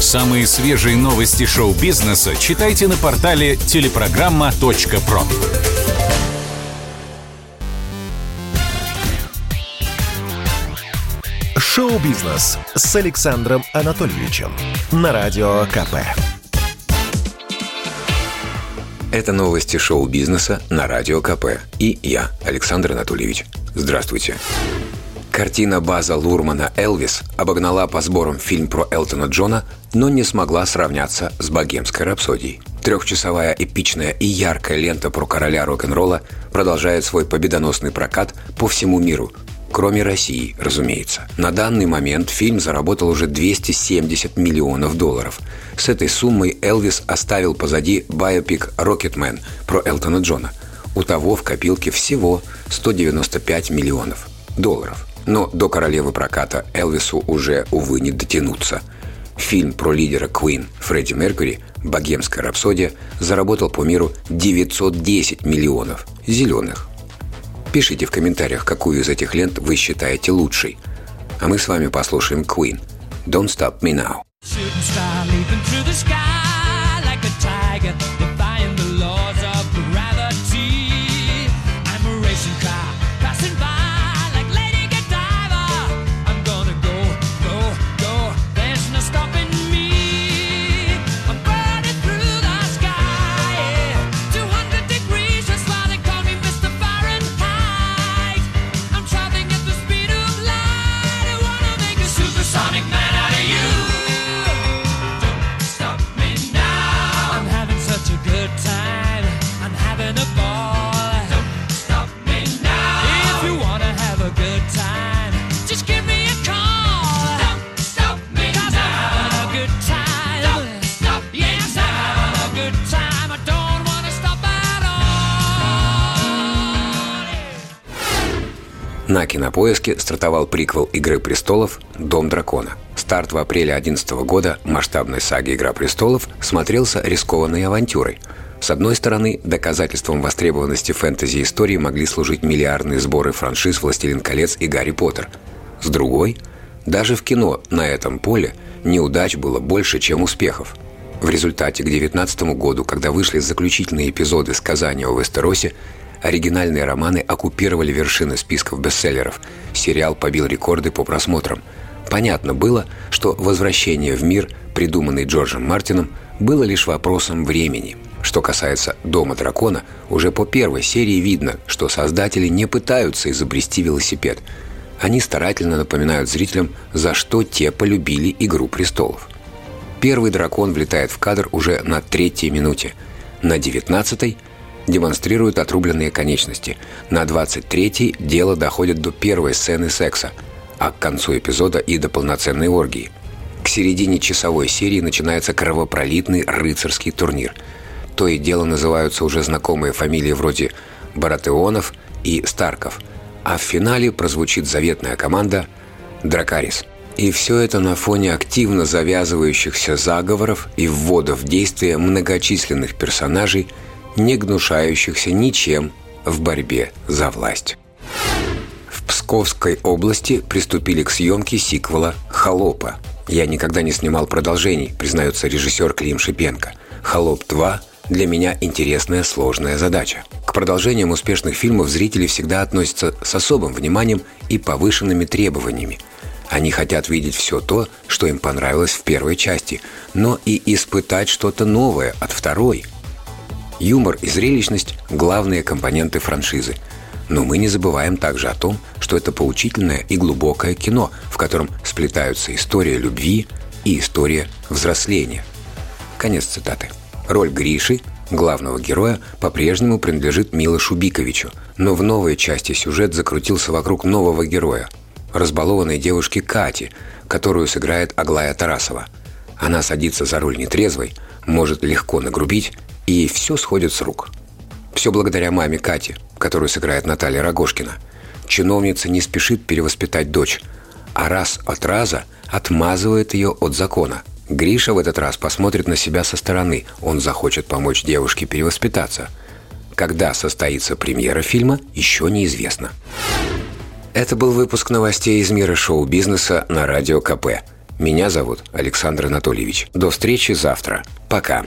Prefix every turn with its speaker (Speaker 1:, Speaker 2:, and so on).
Speaker 1: Самые свежие новости шоу-бизнеса читайте на портале телепрограмма.про.
Speaker 2: Шоу-бизнес с Александром Анатольевичем на Радио КП.
Speaker 3: Это новости шоу-бизнеса на Радио КП. И я, Александр Анатольевич. Здравствуйте. Картина База Лурмана «Элвис» обогнала по сборам фильм про Элтона Джона, но не смогла сравняться с «Богемской рапсодией». Трехчасовая эпичная и яркая лента про короля рок-н-ролла продолжает свой победоносный прокат по всему миру, кроме России, разумеется. На данный момент фильм заработал уже 270 миллионов долларов. С этой суммой Элвис оставил позади биопик «Рокетмен» про Элтона Джона. У того в копилке всего 195 миллионов долларов – но до королевы проката Элвису уже, увы, не дотянуться. Фильм про лидера Queen Фредди Меркьюри «Богемская рапсодия» заработал по миру 910 миллионов зеленых. Пишите в комментариях, какую из этих лент вы считаете лучшей. А мы с вами послушаем Queen «Don't Stop Me Now». На кинопоиске стартовал приквел «Игры престолов. Дом дракона». Старт в апреле 2011 года масштабной саги «Игра престолов» смотрелся рискованной авантюрой. С одной стороны, доказательством востребованности фэнтези-истории могли служить миллиардные сборы франшиз «Властелин колец» и «Гарри Поттер». С другой, даже в кино на этом поле неудач было больше, чем успехов. В результате к 2019 году, когда вышли заключительные эпизоды сказания о Вестеросе, Оригинальные романы оккупировали вершины списков бестселлеров. Сериал побил рекорды по просмотрам. Понятно было, что возвращение в мир, придуманный Джорджем Мартином, было лишь вопросом времени. Что касается «Дома дракона», уже по первой серии видно, что создатели не пытаются изобрести велосипед. Они старательно напоминают зрителям, за что те полюбили «Игру престолов». Первый дракон влетает в кадр уже на третьей минуте. На девятнадцатой – демонстрируют отрубленные конечности. На 23-й дело доходит до первой сцены секса, а к концу эпизода и до полноценной оргии. К середине часовой серии начинается кровопролитный рыцарский турнир. То и дело называются уже знакомые фамилии вроде Баратеонов и Старков, а в финале прозвучит заветная команда «Дракарис». И все это на фоне активно завязывающихся заговоров и ввода в действие многочисленных персонажей – не гнушающихся ничем в борьбе за власть. В Псковской области приступили к съемке сиквела «Холопа». Я никогда не снимал продолжений, признается режиссер Клим Шипенко. «Холоп 2» для меня интересная сложная задача. К продолжениям успешных фильмов зрители всегда относятся с особым вниманием и повышенными требованиями. Они хотят видеть все то, что им понравилось в первой части, но и испытать что-то новое от второй – Юмор и зрелищность – главные компоненты франшизы. Но мы не забываем также о том, что это поучительное и глубокое кино, в котором сплетаются история любви и история взросления. Конец цитаты. Роль Гриши, главного героя, по-прежнему принадлежит Милошу Биковичу, но в новой части сюжет закрутился вокруг нового героя – разбалованной девушки Кати, которую сыграет Аглая Тарасова. Она садится за руль нетрезвой, может легко нагрубить и все сходит с рук. Все благодаря маме Кате, которую сыграет Наталья Рогошкина. Чиновница не спешит перевоспитать дочь, а раз от раза отмазывает ее от закона. Гриша в этот раз посмотрит на себя со стороны. Он захочет помочь девушке перевоспитаться. Когда состоится премьера фильма, еще неизвестно. Это был выпуск новостей из мира шоу-бизнеса на Радио КП. Меня зовут Александр Анатольевич. До встречи завтра. Пока.